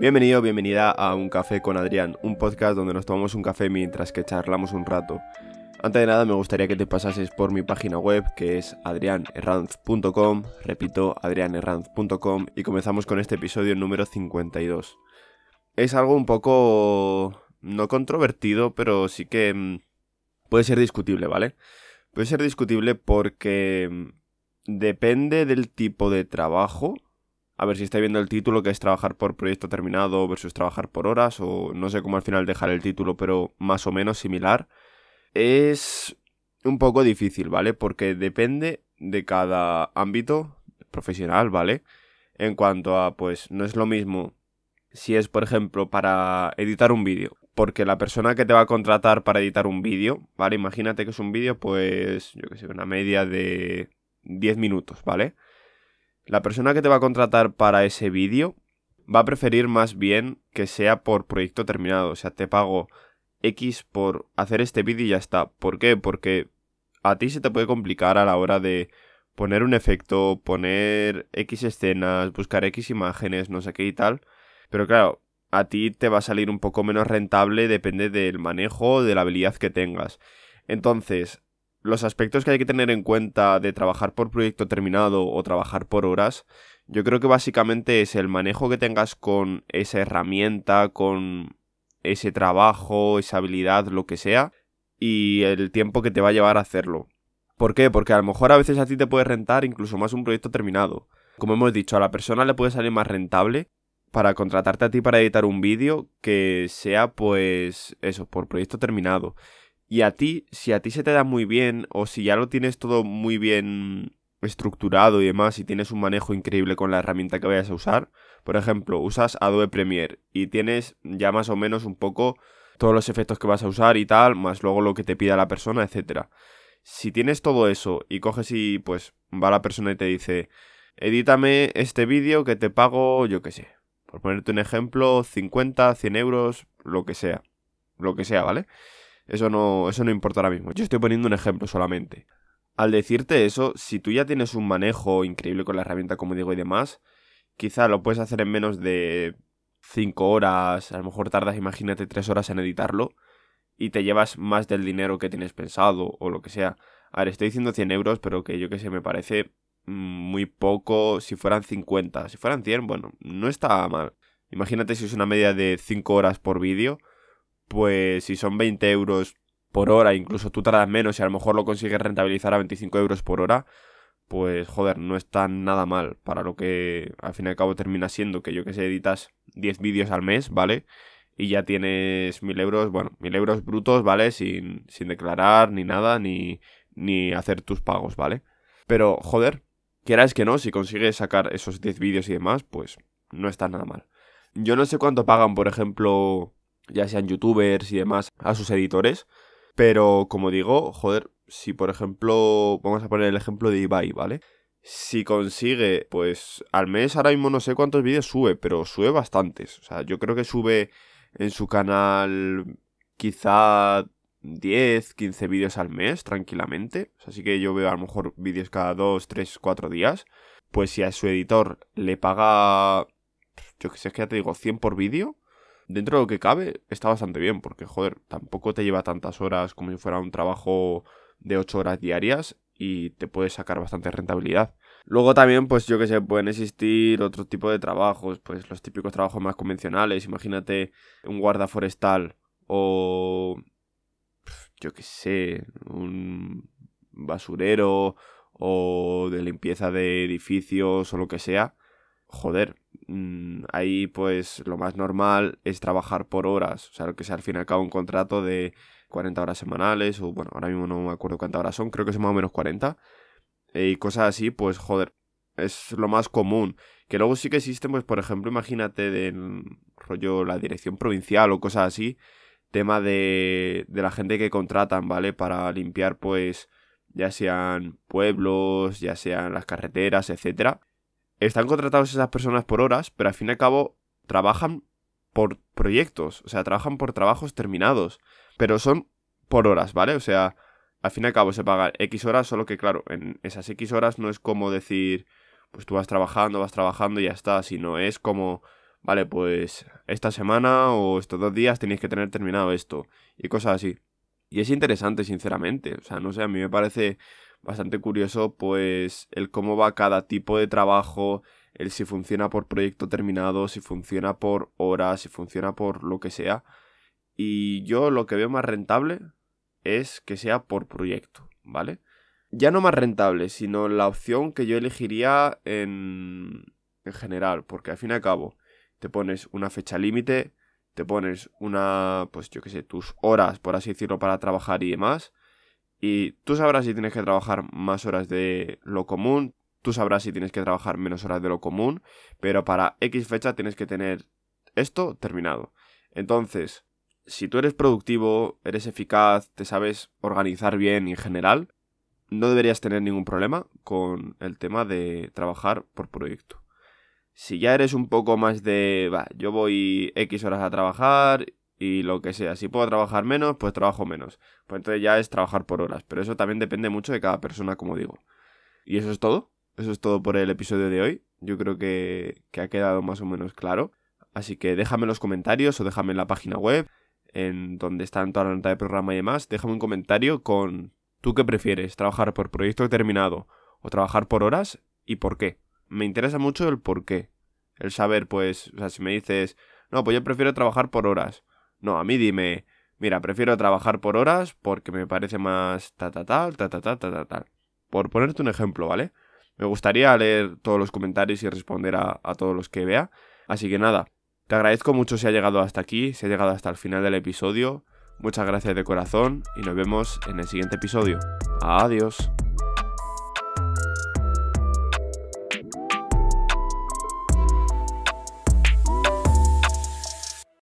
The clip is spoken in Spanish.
Bienvenido, bienvenida a Un Café con Adrián, un podcast donde nos tomamos un café mientras que charlamos un rato. Antes de nada me gustaría que te pasases por mi página web que es adrianerranz.com, repito, adrianerranz.com y comenzamos con este episodio número 52. Es algo un poco no controvertido, pero sí que mm, puede ser discutible, ¿vale? Puede ser discutible porque mm, depende del tipo de trabajo. A ver si estáis viendo el título, que es trabajar por proyecto terminado versus trabajar por horas, o no sé cómo al final dejar el título, pero más o menos similar es un poco difícil, ¿vale? Porque depende de cada ámbito profesional, ¿vale? En cuanto a, pues, no es lo mismo si es, por ejemplo, para editar un vídeo. Porque la persona que te va a contratar para editar un vídeo, ¿vale? Imagínate que es un vídeo, pues, yo que sé, una media de 10 minutos, ¿vale? La persona que te va a contratar para ese vídeo va a preferir más bien que sea por proyecto terminado. O sea, te pago X por hacer este vídeo y ya está. ¿Por qué? Porque a ti se te puede complicar a la hora de poner un efecto, poner X escenas, buscar X imágenes, no sé qué y tal. Pero claro, a ti te va a salir un poco menos rentable, depende del manejo, de la habilidad que tengas. Entonces, los aspectos que hay que tener en cuenta de trabajar por proyecto terminado o trabajar por horas, yo creo que básicamente es el manejo que tengas con esa herramienta, con ese trabajo, esa habilidad, lo que sea, y el tiempo que te va a llevar a hacerlo. ¿Por qué? Porque a lo mejor a veces a ti te puede rentar incluso más un proyecto terminado. Como hemos dicho, a la persona le puede salir más rentable para contratarte a ti para editar un vídeo que sea pues eso, por proyecto terminado. Y a ti, si a ti se te da muy bien o si ya lo tienes todo muy bien estructurado y demás y tienes un manejo increíble con la herramienta que vayas a usar, por ejemplo, usas Adobe Premiere y tienes ya más o menos un poco todos los efectos que vas a usar y tal, más luego lo que te pida la persona, etcétera. Si tienes todo eso y coges y pues va la persona y te dice, edítame este vídeo que te pago, yo qué sé, por ponerte un ejemplo, 50, 100 euros, lo que sea, lo que sea, ¿vale? Eso no, eso no importa ahora mismo. Yo estoy poniendo un ejemplo solamente. Al decirte eso, si tú ya tienes un manejo increíble con la herramienta, como digo, y demás, quizá lo puedes hacer en menos de 5 horas, a lo mejor tardas, imagínate, 3 horas en editarlo y te llevas más del dinero que tienes pensado o lo que sea. A ver, estoy diciendo 100 euros, pero que yo que sé, me parece muy poco si fueran 50. Si fueran 100, bueno, no está mal. Imagínate si es una media de 5 horas por vídeo, pues si son 20 euros por hora, incluso tú tardas menos y a lo mejor lo consigues rentabilizar a 25 euros por hora, pues joder, no está nada mal para lo que al fin y al cabo termina siendo, que yo que sé, editas 10 vídeos al mes, ¿vale? Y ya tienes 1000 euros, bueno, 1000 euros brutos, ¿vale? Sin, sin declarar ni nada, ni, ni hacer tus pagos, ¿vale? Pero joder, quieras que no, si consigues sacar esos 10 vídeos y demás, pues no está nada mal. Yo no sé cuánto pagan, por ejemplo, ya sean youtubers y demás, a sus editores, pero como digo, joder, si por ejemplo, vamos a poner el ejemplo de Ibai, ¿vale? Si consigue, pues al mes ahora mismo no sé cuántos vídeos sube, pero sube bastantes. O sea, yo creo que sube en su canal quizá 10, 15 vídeos al mes tranquilamente. así que yo veo a lo mejor vídeos cada 2, 3, 4 días. Pues si a su editor le paga, yo que sé, que ya te digo, 100 por vídeo, dentro de lo que cabe está bastante bien, porque joder, tampoco te lleva tantas horas como si fuera un trabajo de 8 horas diarias y te puedes sacar bastante rentabilidad. Luego también, pues yo que sé, pueden existir otro tipo de trabajos, pues los típicos trabajos más convencionales, imagínate un guarda forestal o yo que sé, un basurero o de limpieza de edificios o lo que sea. Joder, mm, ahí pues lo más normal es trabajar por horas, o sea, que sea al fin y al cabo un contrato de 40 horas semanales, o bueno, ahora mismo no me acuerdo cuántas horas son, creo que son más o menos 40. y cosas así, pues joder, es lo más común. Que luego sí que existen, pues por ejemplo, imagínate del rollo la dirección provincial o cosas así, tema de, de la gente que contratan, ¿vale? Para limpiar, pues, ya sean pueblos, ya sean las carreteras, etcétera. Están contratados esas personas por horas, pero al fin y al cabo trabajan por proyectos, o sea, trabajan por trabajos terminados pero son por horas, ¿vale? O sea, al fin y al cabo se paga X horas, solo que claro, en esas X horas no es como decir, pues tú vas trabajando, vas trabajando y ya está, sino es como, vale, pues esta semana o estos dos días tenéis que tener terminado esto y cosas así. Y es interesante, sinceramente. O sea, no sé, a mí me parece bastante curioso, pues, el cómo va cada tipo de trabajo, el si funciona por proyecto terminado, si funciona por horas, si funciona por lo que sea. Y yo lo que veo más rentable es que sea por proyecto, ¿vale? Ya no más rentable, sino la opción que yo elegiría en, en general, porque al fin y al cabo te pones una fecha límite, te pones una, pues yo qué sé, tus horas, por así decirlo, para trabajar y demás. Y tú sabrás si tienes que trabajar más horas de lo común, tú sabrás si tienes que trabajar menos horas de lo común, pero para X fecha tienes que tener esto terminado. Entonces, si tú eres productivo, eres eficaz, te sabes organizar bien en general, no deberías tener ningún problema con el tema de trabajar por proyecto. Si ya eres un poco más de, va, yo voy X horas a trabajar y lo que sea, si puedo trabajar menos, pues trabajo menos. Pues entonces ya es trabajar por horas, pero eso también depende mucho de cada persona, como digo. Y eso es todo. Eso es todo por el episodio de hoy. Yo creo que, que ha quedado más o menos claro. Así que déjame en los comentarios o déjame en la página web, en donde están toda la nota de programa y demás. Déjame un comentario con tú qué prefieres, trabajar por proyecto determinado o trabajar por horas y por qué me interesa mucho el por qué. El saber, pues, o sea, si me dices, no, pues yo prefiero trabajar por horas. No, a mí dime, mira, prefiero trabajar por horas porque me parece más ta ta tal, ta ta ta ta ta tal. Por ponerte un ejemplo, ¿vale? Me gustaría leer todos los comentarios y responder a, a todos los que vea. Así que nada, te agradezco mucho si ha llegado hasta aquí, si ha llegado hasta el final del episodio. Muchas gracias de corazón y nos vemos en el siguiente episodio. Adiós.